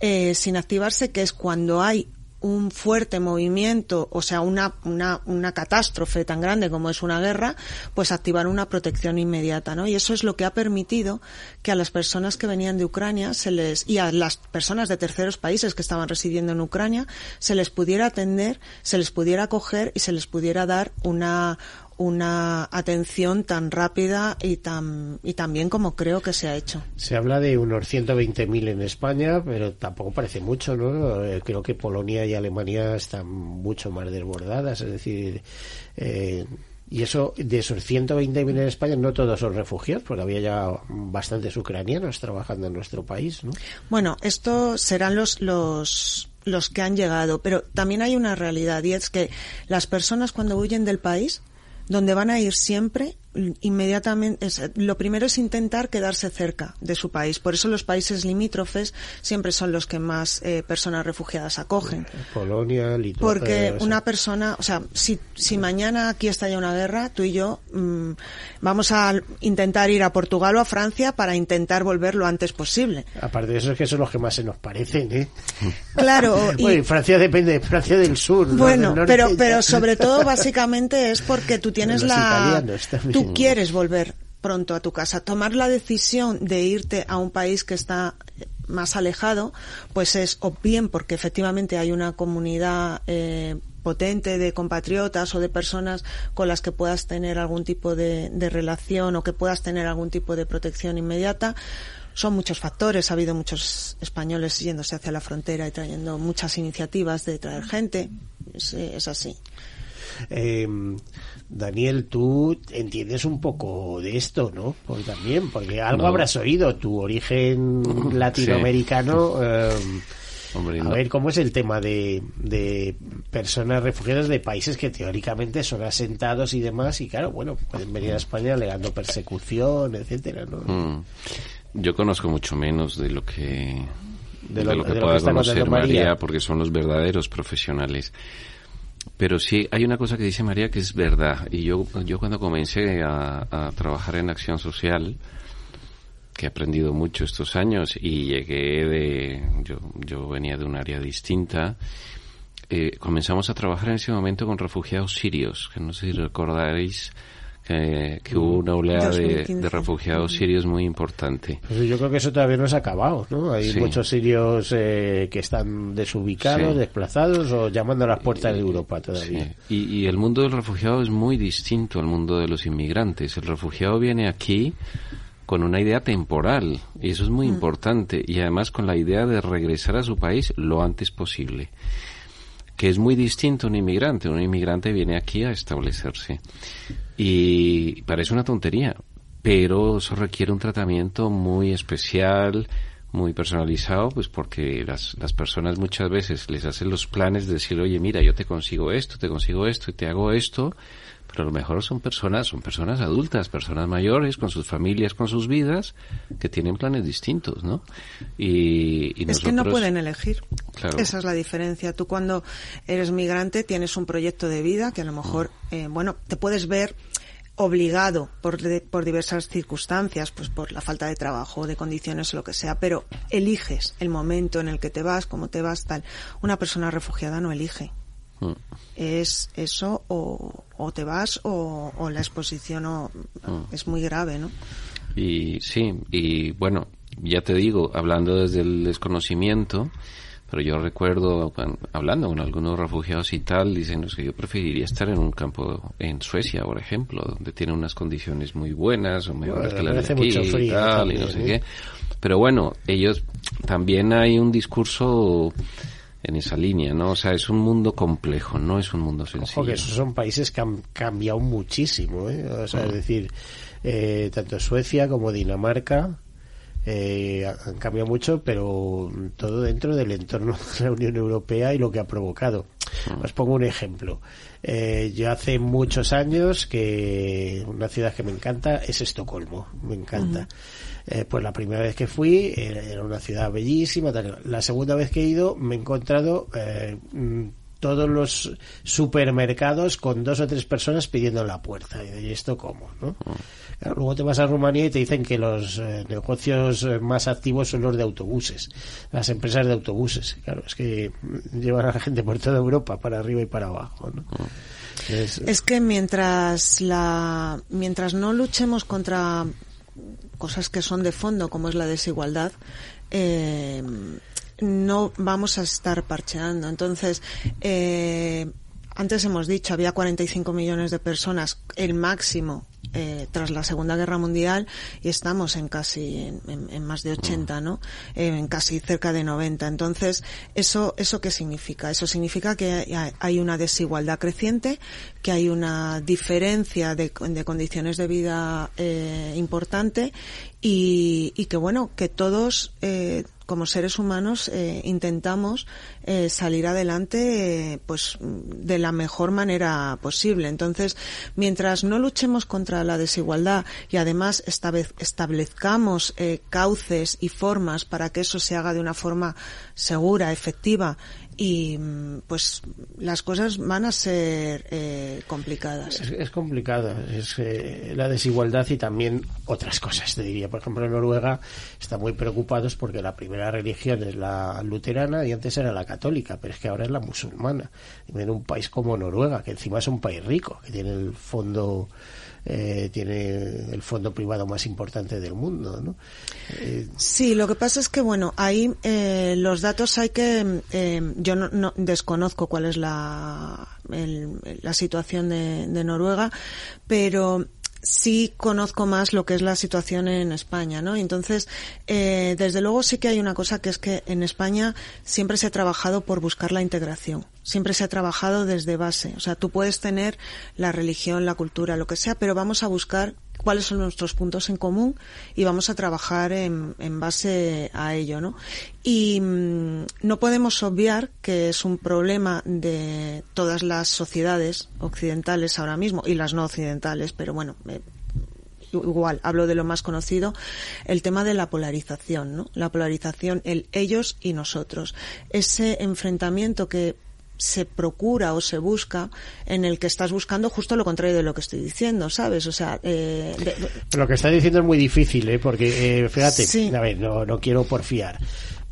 eh, sin activarse, que es cuando hay un fuerte movimiento, o sea, una, una, una catástrofe tan grande como es una guerra, pues activar una protección inmediata, ¿no? Y eso es lo que ha permitido que a las personas que venían de Ucrania se les, y a las personas de terceros países que estaban residiendo en Ucrania, se les pudiera atender, se les pudiera acoger y se les pudiera dar una, una atención tan rápida y tan, y tan bien como creo que se ha hecho. Se habla de unos 120.000 en España, pero tampoco parece mucho, ¿no? Eh, Creo que Polonia y Alemania están mucho más desbordadas, es decir, eh, y eso, de esos 120.000 en España, no todos son refugiados, porque había ya bastantes ucranianos trabajando en nuestro país, ¿no? Bueno, estos serán los, los, los que han llegado, pero también hay una realidad y es que las personas cuando huyen del país, donde van a ir siempre, inmediatamente, es- lo primero es intentar quedarse cerca de su país. Por eso los países limítrofes siempre son los que más eh, personas refugiadas acogen. Polonia, Lituania. Porque sea, una persona, o sea, si, si mañana aquí estalla una guerra, tú y yo mm, vamos a intentar ir a Portugal o a Francia para intentar volver lo antes posible. Aparte de eso, es que son los que más se nos parecen, ¿eh? *laughs* Claro, *laughs* y, Bueno, y Francia depende de Francia del sur. ¿no? Bueno, Del pero, pero sobre todo básicamente es porque tú tienes *laughs* Los la... Tú quieres volver pronto a tu casa. Tomar la decisión de irte a un país que está más alejado, pues es o bien porque efectivamente hay una comunidad eh, potente de compatriotas o de personas con las que puedas tener algún tipo de, de relación o que puedas tener algún tipo de protección inmediata. Son muchos factores. Ha habido muchos españoles yéndose hacia la frontera y trayendo muchas iniciativas de traer gente. Es, es así. Eh, Daniel, tú entiendes un poco de esto, ¿no? Porque también, porque algo No. habrás oído, tu origen *laughs* latinoamericano. eh, a ver, ¿cómo es el tema de, de personas refugiadas de países que teóricamente son asentados y demás? Y claro, bueno, pueden venir a España alegando persecución, etcétera, ¿no? Mm. Yo conozco mucho menos de lo que de lo, que pueda conocer María, porque son los verdaderos profesionales. Pero sí, hay una cosa que dice María que es verdad. Y yo, yo cuando comencé a, trabajar en acción social, que he aprendido mucho estos años y llegué de, yo, yo venía de un área distinta, eh, comenzamos a trabajar en ese momento con refugiados sirios, que no sé si recordaréis que, hubo una oleada de, refugiados sirios muy importante. Pues yo creo que eso todavía no se ha acabado, ¿no? Hay muchos sirios eh, que están desubicados, desplazados o llamando a las puertas de Europa todavía. Y, y el mundo del refugiado es muy distinto al mundo de los inmigrantes. El refugiado viene aquí con una idea temporal y eso es muy mm. importante y además con la idea de regresar a su país lo antes posible que es muy distinto a un inmigrante. Un inmigrante viene aquí a establecerse y parece una tontería pero eso requiere un tratamiento muy especial muy personalizado, pues porque las, las personas muchas veces les hacen los planes de decir, oye, mira, yo te consigo esto, te consigo esto y te hago esto, pero a lo mejor son personas, son personas adultas, personas mayores, con sus familias, con sus vidas, que tienen planes distintos, ¿no? Y, es que no pueden elegir. Esa es la diferencia. Tú cuando eres migrante tienes un proyecto de vida que a lo mejor, eh, bueno, te puedes ver obligado por, por diversas circunstancias, pues por la falta de trabajo, de condiciones o lo que sea, pero eliges el momento en el que te vas, cómo te vas, tal. Una persona refugiada no elige. Mm. Es eso o, o te vas o, la exposición mm. es muy grave, ¿no? Y sí, y bueno, ya te digo, hablando desde el desconocimiento, pero yo recuerdo hablando con algunos refugiados y tal, diciendo que yo preferiría estar en un campo en Suecia, por ejemplo, donde tiene unas condiciones muy buenas o mejores que las de aquí y tal, y no sé ¿eh? qué. Pero bueno, ellos también hay un discurso en esa línea, ¿no? O sea, es un mundo complejo, no es un mundo sencillo. Ojo que esos son países que han cambiado muchísimo, ¿eh? O sea, es mm. decir, eh, tanto Suecia como Dinamarca eh, han cambiado mucho, pero todo dentro del entorno *laughs* de la Unión Europea y lo que ha provocado. Os pongo un ejemplo. Eh, yo hace muchos años que una ciudad que me encanta es Estocolmo, me encanta. Eh, pues la primera vez que fui era, una ciudad bellísima. La segunda vez que he ido me he encontrado eh, mm, todos los supermercados con dos o tres personas pidiendo la puerta. ¿Y esto cómo? ¿no? luego te vas a Rumanía y te dicen que los eh, negocios más activos son los de autobuses, las empresas de autobuses. Claro, es que llevan a la gente por toda Europa, para arriba y para abajo. ¿no? Es, es que mientras la mientras no luchemos contra cosas que son de fondo, como es la desigualdad, eh, no vamos a estar parcheando. Entonces, eh, antes hemos dicho, había 45 millones de personas, el máximo eh, tras la Segunda Guerra Mundial y estamos en casi en, más de 80, ¿no? En casi cerca de 90. Entonces, eso eso qué significa? Eso significa que hay una desigualdad creciente, que hay una diferencia de, de condiciones de vida eh, importante y, y, que bueno que todos eh, como seres humanos eh, intentamos eh, salir adelante pues de la mejor manera posible. Entonces mientras no luchemos contra la desigualdad y además establezcamos cauces y formas para que eso se haga de una forma segura efectiva y mm, pues las cosas van a ser eh, complicadas. Es, es complicado, es eh, la desigualdad y también otras cosas, te diría. Por ejemplo, Noruega están muy preocupados porque la primera religión es la luterana y antes era la católica, pero es que ahora es la musulmana. En un país como Noruega, que encima es un país rico, que tiene el fondo eh, tiene el fondo privado más importante del mundo, ¿no? Eh, sí, lo que pasa es que, bueno, ahí eh, los datos hay que... Eh, yo no, desconozco cuál es la, la situación de Noruega, pero sí conozco más lo que es la situación en España, ¿no? Entonces, eh, desde luego sí que hay una cosa que es que en España siempre se ha trabajado por buscar la integración. Siempre se ha trabajado desde base. O sea, tú puedes tener la religión, la cultura, lo que sea, pero vamos a buscar cuáles son nuestros puntos en común y vamos a trabajar en, en base a ello, ¿no? Y mm, no podemos obviar que es un problema de todas las sociedades occidentales ahora mismo y las no occidentales, pero bueno, igual, hablo de lo más conocido, el tema de la polarización, ¿no? La polarización, el ellos y nosotros. Ese enfrentamiento que se procura o se busca en el que estás buscando justo lo contrario de lo que estoy diciendo, ¿sabes? O sea, eh, lo que estás diciendo es muy difícil, ¿eh? Porque, eh, fíjate, a ver, no, no quiero porfiar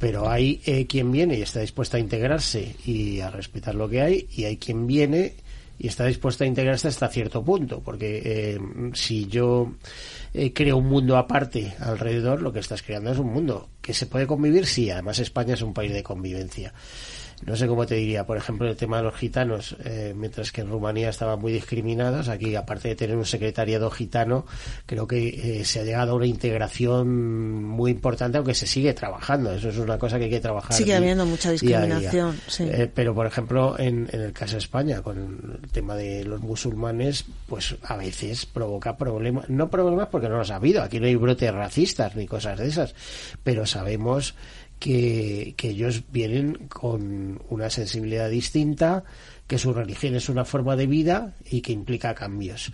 pero hay eh, quien viene y está dispuesto a integrarse y a respetar lo que hay y hay quien viene y está dispuesta a integrarse hasta cierto punto, porque eh, si yo eh, creo un mundo aparte alrededor, lo que estás creando es un mundo que se puede convivir, sí, además España es un país de convivencia no sé cómo te diría, por ejemplo, el tema de los gitanos, eh, mientras que en Rumanía estaban muy discriminados, aquí aparte de tener un secretariado gitano, creo que eh, se ha llegado a una integración muy importante, aunque se sigue trabajando, eso es una cosa que hay que trabajar. Sigue habiendo mucha discriminación, sí. Eh, pero, por ejemplo, en, en, el caso de España, con el tema de los musulmanes, pues a veces provoca problemas, no problemas porque no los ha habido, aquí no hay brotes racistas ni cosas de esas, pero sabemos que, ellos vienen con una sensibilidad distinta, que su religión es una forma de vida y que implica cambios.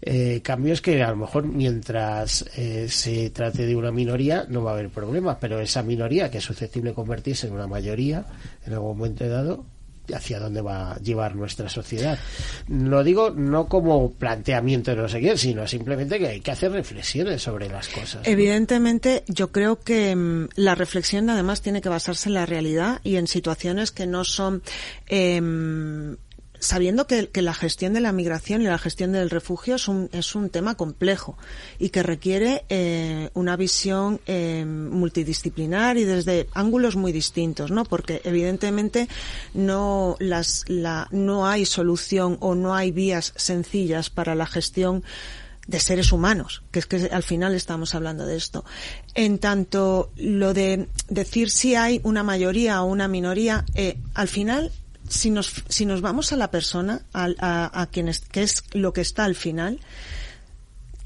Eh, cambios que a lo mejor mientras eh, se trate de una minoría no va a haber problemas, pero esa minoría que es susceptible de convertirse en una mayoría en algún momento dado hacia dónde va a llevar nuestra sociedad. Lo digo no como planteamiento de no sé sino simplemente que hay que hacer reflexiones sobre las cosas. Evidentemente, yo creo que mm, la reflexión además tiene que basarse en la realidad y en situaciones que no son eh, sabiendo que, la gestión de la migración y la gestión del refugio es un, es un tema complejo y que requiere eh, una visión eh, multidisciplinar y desde ángulos muy distintos, ¿no? Porque evidentemente no las la, no hay solución o no hay vías sencillas para la gestión de seres humanos, que es que al final estamos hablando de esto. En tanto, lo de decir si hay una mayoría o una minoría, eh, al final si nos, si nos vamos a la persona, a, a, a quien es, que es lo que está al final,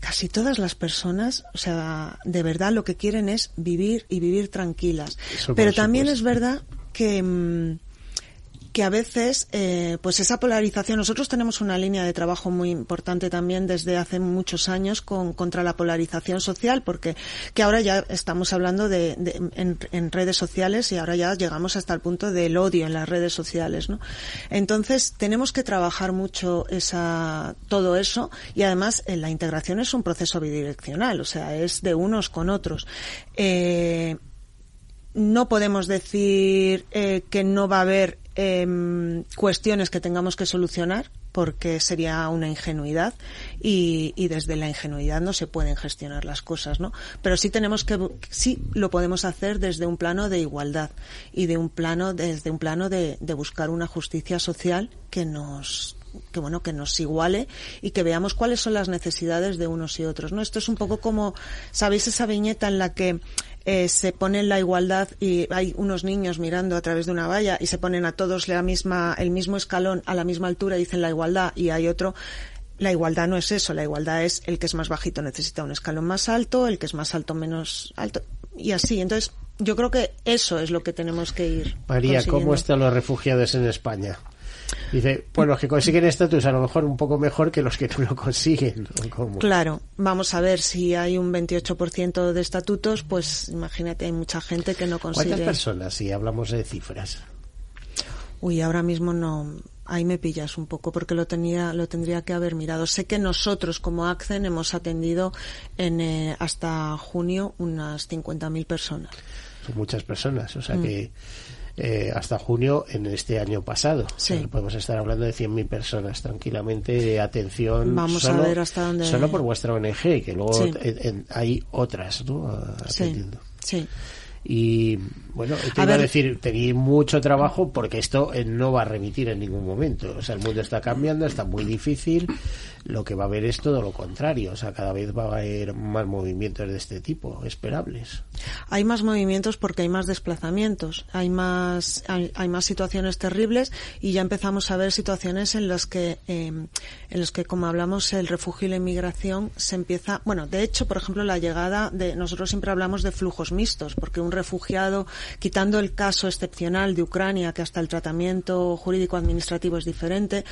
casi todas las personas, o sea, de verdad lo que quieren es vivir y vivir tranquilas. Pero también es verdad que, mm, que a veces, eh, pues esa polarización, nosotros tenemos una línea de trabajo muy importante también desde hace muchos años con, contra la polarización social, porque que ahora ya estamos hablando de, en, redes sociales y ahora ya llegamos hasta el punto del odio en las redes sociales, ¿no? Entonces tenemos que trabajar mucho esa, todo eso y además eh, la integración es un proceso bidireccional, o sea, es de unos con otros. Eh, no podemos decir que no va a haber eh, cuestiones que tengamos que solucionar porque sería una ingenuidad y, y, desde la ingenuidad no se pueden gestionar las cosas, ¿no? Pero sí tenemos que, sí lo podemos hacer desde un plano de igualdad y de un plano, desde un plano de, de buscar una justicia social que nos, que bueno que nos iguale y que veamos cuáles son las necesidades de unos y otros no esto es un poco como sabéis esa viñeta en la que eh, se pone la igualdad y hay unos niños mirando a través de una valla y se ponen a todos la misma, el mismo escalón a la misma altura y dicen la igualdad y hay otro la igualdad no es eso, la igualdad es el que es más bajito necesita un escalón más alto, el que es más alto menos alto y así. Entonces, yo creo que eso es lo que tenemos que ir. María, ¿cómo están los refugiados en España? Dice, pues los que consiguen estatus a lo mejor un poco mejor que los que no lo consiguen. ¿Cómo? Claro, vamos a ver si hay un 28% de estatutos, pues imagínate, hay mucha gente que no consigue. ¿Cuántas personas, si hablamos de cifras? Uy, ahora mismo no, ahí me pillas un poco porque lo tenía lo tendría que haber mirado sé que nosotros como Accen hemos atendido en eh, hasta junio unas 50.000 personas son muchas personas o sea mm. que eh, hasta junio en este año pasado. Sí. O sea, podemos estar hablando de 100.000 personas tranquilamente. de Atención. Vamos solo, a ver hasta dónde. Solo por vuestra ONG, que luego Sí. en- en- hay otras, ¿no? Atendiendo. sí Y bueno, te A iba a decir, tenéis mucho trabajo porque esto eh, no va a remitir en ningún momento. O sea, el mundo está cambiando, está muy difícil. Lo que va a haber es todo lo contrario. O sea, cada vez va a haber más movimientos de este tipo, esperables. Hay más movimientos porque hay más desplazamientos, hay más, hay, más situaciones terribles y ya empezamos a ver situaciones en las que, eh, en las que, como hablamos, el refugio y la inmigración se empieza, bueno, de hecho, por ejemplo, la llegada de, nosotros siempre hablamos de flujos mixtos, porque un refugiado, quitando el caso excepcional de Ucrania, que hasta el tratamiento jurídico administrativo es diferente,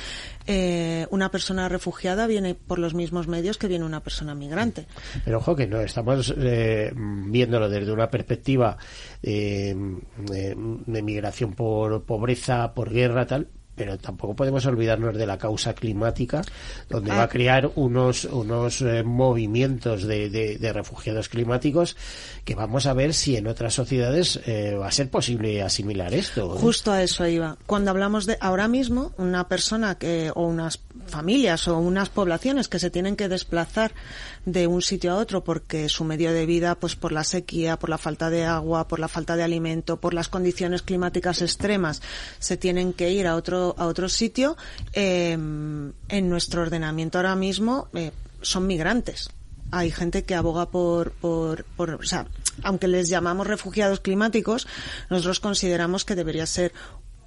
eh, una persona refugiada viene por los mismos medios que viene una persona migrante. Pero ojo que no, estamos eh, viéndolo desde una perspectiva eh, de migración por pobreza, por guerra, tal, pero tampoco podemos olvidarnos de la causa climática, donde va a ah. crear unos, unos eh, movimientos de, de, refugiados climáticos que vamos a ver si en otras sociedades eh, va a ser posible asimilar esto. Justo a eso iba. Cuando hablamos de ahora mismo, una persona que, o unas familias o unas poblaciones que se tienen que desplazar de un sitio a otro porque su medio de vida, pues por la sequía, por la falta de agua, por la falta de alimento, por las condiciones climáticas extremas, se tienen que ir a otro, a otro sitio, eh, en nuestro ordenamiento ahora mismo eh, son migrantes. Hay gente que aboga por, por, por, o sea, aunque les llamamos refugiados climáticos, nosotros consideramos que debería ser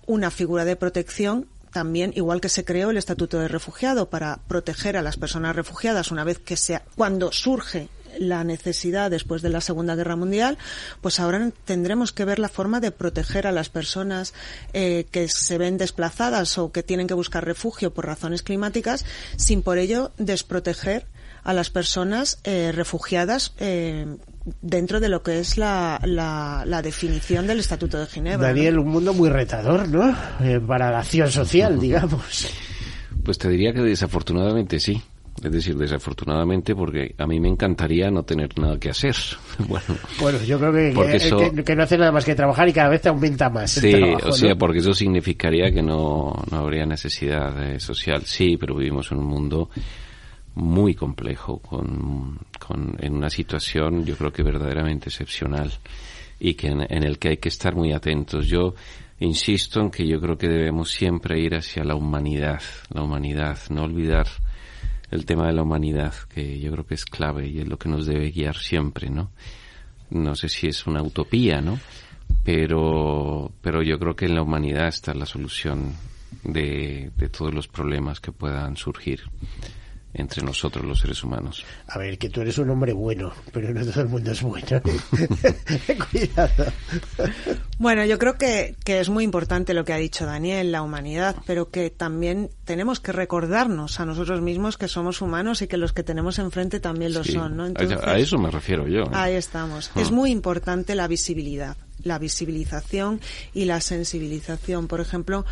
una figura de protección también, igual que se creó el Estatuto de Refugiado para proteger a las personas refugiadas una vez que sea, cuando surge la necesidad después de la Segunda Guerra Mundial, pues ahora tendremos que ver la forma de proteger a las personas eh, que se ven desplazadas o que tienen que buscar refugio por razones climáticas, sin por ello desproteger a las personas eh, refugiadas eh, dentro de lo que es la, la, definición del Estatuto de Ginebra. Daniel, un mundo muy retador, ¿no? Eh, para la acción social, digamos. Pues te diría que desafortunadamente sí. Es decir, desafortunadamente, porque a mí me encantaría no tener nada que hacer. *laughs* Bueno, bueno yo creo que, que, no hace nada más que trabajar y cada vez te aumenta más. Sí, o sea, porque eso significaría que no, no habría necesidad social. Sí, pero vivimos en un mundo muy complejo, con, con, en una situación yo creo que verdaderamente excepcional y que en, el que hay que estar muy atentos. Yo insisto en que yo creo que debemos siempre ir hacia la humanidad, la humanidad, no olvidar el tema de la humanidad, que yo creo que es clave y es lo que nos debe guiar siempre, ¿no? No sé si es una utopía, ¿no? Pero, pero yo creo que en la humanidad está la solución de, de todos los problemas que puedan surgir entre nosotros los seres humanos. A ver, que tú eres un hombre bueno, pero no todo el mundo es bueno. *laughs* *laughs* Cuidado. Bueno, yo creo que, que es muy importante lo que ha dicho Daniel, la humanidad, pero que también tenemos que recordarnos a nosotros mismos que somos humanos y que los que tenemos enfrente también lo son, ¿no? a eso me refiero yo. ¿eh? Ahí estamos. Ah. Es muy importante la visibilidad, la visibilización y la sensibilización. Por ejemplo,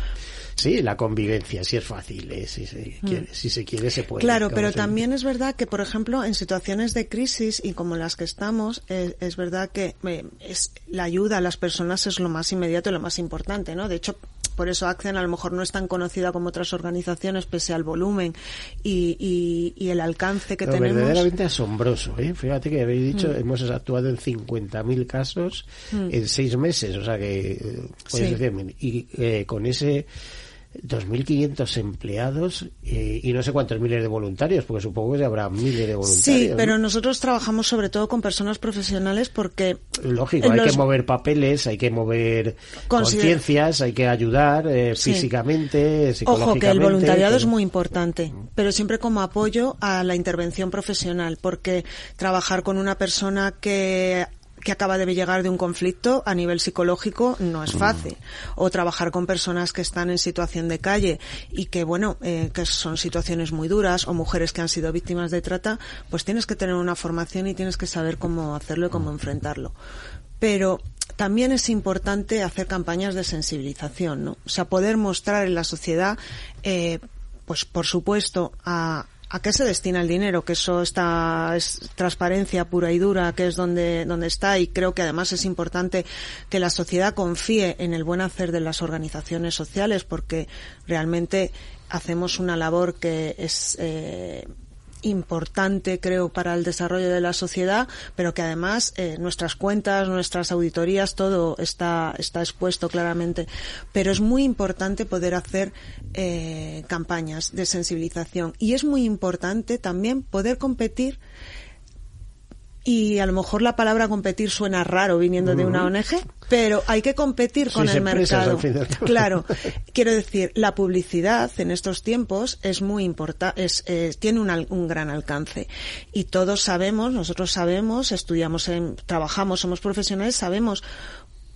Sí, la convivencia, si es fácil, eh, si, se mm. quiere, si se quiere se puede. Claro, pero también es verdad que, por ejemplo, en situaciones de crisis y como las que estamos, es, verdad que eh, es, la ayuda a las personas es lo más inmediato y lo más importante, ¿no? De hecho, por eso Accen a lo mejor no es tan conocida como otras organizaciones pese al volumen y, y, el alcance que tenemos. verdaderamente asombroso, ¿eh? Fíjate que habéis dicho, mm. hemos actuado en 50.000 casos mm. en seis meses, o sea que, eh, sí. y eh, con ese 2.500 empleados eh, y no sé cuántos miles de voluntarios, porque supongo que habrá miles de voluntarios. Sí, pero nosotros trabajamos sobre todo con personas profesionales porque... Lógico, hay que mover papeles, hay que mover conciencias, hay que ayudar eh, físicamente, psicológicamente. Ojo, que el voluntariado es muy importante, pero siempre como apoyo a la intervención profesional, porque trabajar con una persona que que acaba de llegar de un conflicto a nivel psicológico no es fácil. O trabajar con personas que están en situación de calle y que, bueno, eh, que son situaciones muy duras o mujeres que han sido víctimas de trata, pues tienes que tener una formación y tienes que saber cómo hacerlo y cómo enfrentarlo. Pero también es importante hacer campañas de sensibilización, ¿no? O sea, poder mostrar en la sociedad, eh, pues por supuesto, a, ¿A qué se destina el dinero? Que eso está, es transparencia pura y dura, que es donde, donde está, y creo que además es importante que la sociedad confíe en el buen hacer de las organizaciones sociales, porque realmente hacemos una labor que es, eh, importante, creo, para el desarrollo de la sociedad, pero que además eh, nuestras cuentas, nuestras auditorías, todo está, está expuesto claramente. Pero es muy importante poder hacer eh, campañas de sensibilización y es muy importante también poder competir y a lo mejor la palabra competir suena raro viniendo de una ONG, pero hay que competir con el mercado. Claro, *laughs* quiero decir, la publicidad en estos tiempos es muy importante, es, eh, tiene un, un, gran alcance. Y todos sabemos, nosotros sabemos, estudiamos, en, trabajamos, somos profesionales, sabemos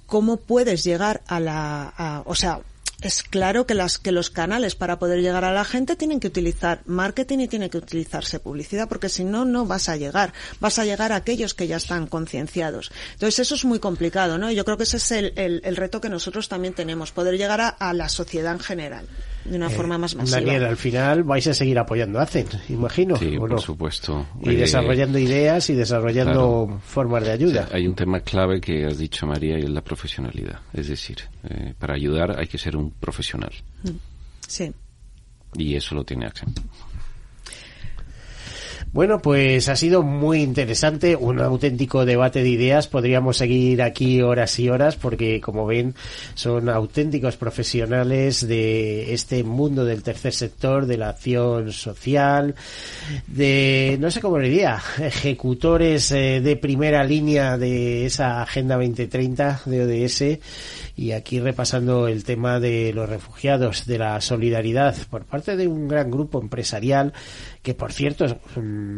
cómo puedes llegar a la, a, o sea, es claro que las que los canales para poder llegar a la gente tienen que utilizar marketing y tiene que utilizarse publicidad porque si no no vas a llegar. Vas a llegar a aquellos que ya están concienciados. Entonces eso es muy complicado no yo creo que ese es el, el, el reto que nosotros también tenemos poder llegar a, a la sociedad en general de una Eh, forma más masiva Daniel, al final vais a seguir apoyando a ACEN, imagino. Sí, ¿o por no? supuesto. Y Eh, desarrollando ideas y desarrollando claro. formas de ayuda. Hay un tema clave que has dicho, María, y es la profesionalidad. Es decir, eh, para ayudar hay que ser un profesional. sí Y eso lo tiene Accent. Bueno, pues ha sido muy interesante, un auténtico debate de ideas. Podríamos seguir aquí horas y horas porque, como ven, son auténticos profesionales de este mundo del tercer sector, de la acción social, de, no sé cómo le diría, ejecutores eh, de primera línea de esa Agenda 2030 de ODS y aquí repasando el tema de los refugiados, de la solidaridad por parte de un gran grupo empresarial que por cierto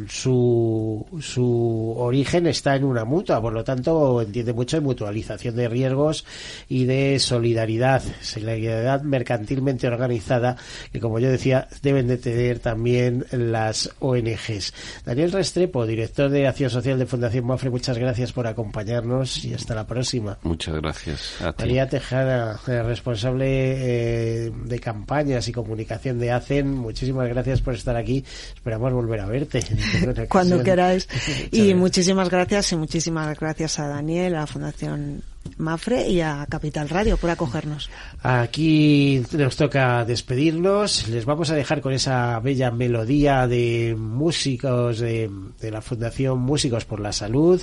su, su origen está en una mutua, por lo tanto entiende mucho de mutualización de riesgos y de solidaridad, solidaridad mercantilmente organizada que como yo decía deben de tener también las ONGs. Daniel Restrepo, director de Acción Social de Fundación Mafre, muchas gracias por acompañarnos y hasta la próxima. Muchas gracias a ti. María Tejada, eh, responsable eh, de campañas y comunicación de ACEN, muchísimas gracias por estar aquí. Esperamos volver a verte. *laughs* cuando queráis. *laughs* Y muchísimas gracias y muchísimas gracias a Daniel, a la Fundación Mafre y a Capital Radio por acogernos. Aquí nos toca despedirnos. Les vamos a dejar con esa bella melodía de músicos de, de la Fundación Músicos por la Salud,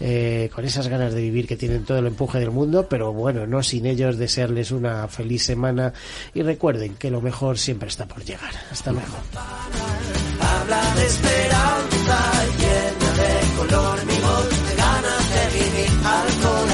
eh, con esas ganas de vivir que tienen todo el empuje del mundo, pero bueno, no sin ellos desearles una feliz semana y recuerden que lo mejor siempre está por llegar. Hasta luego. habla de esperanza llena de color mi voz de ganas de vivir al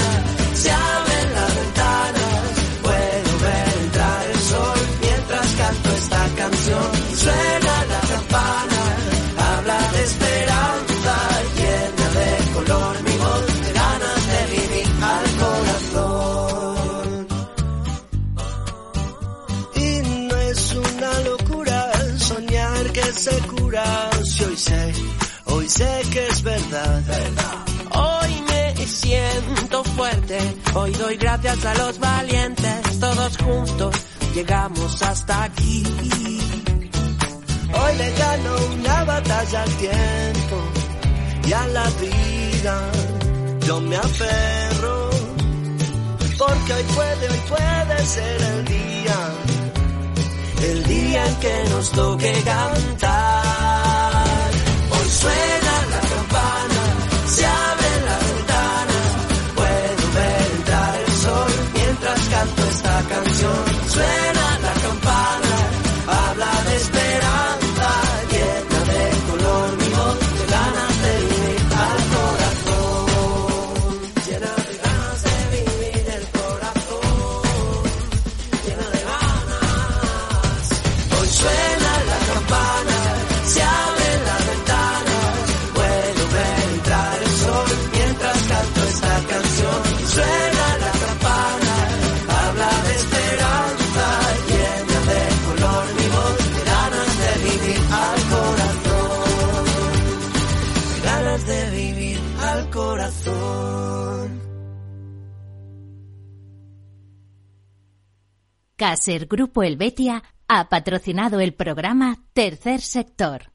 Suena la campana, habla de esperanza, llena de color mi voz, de ganas de vivir al corazón. Y no es una locura soñar que se cura, si hoy sé, hoy sé que es verdad. Hoy me siento fuerte, hoy doy gracias a los valientes, todos juntos llegamos hasta aquí. Hoy le gano una batalla al tiempo y a la vida. Yo me aferro porque hoy puede, hoy puede ser el día, el día en que nos toque cantar. Hoy suena la campana, se abre la ventana, puedo ver entrar el sol mientras canto esta canción. Suena la Caser Grupo Helvetia ha patrocinado el programa Tercer Sector.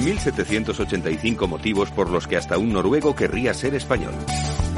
1785 motivos por los que hasta un noruego querría ser español.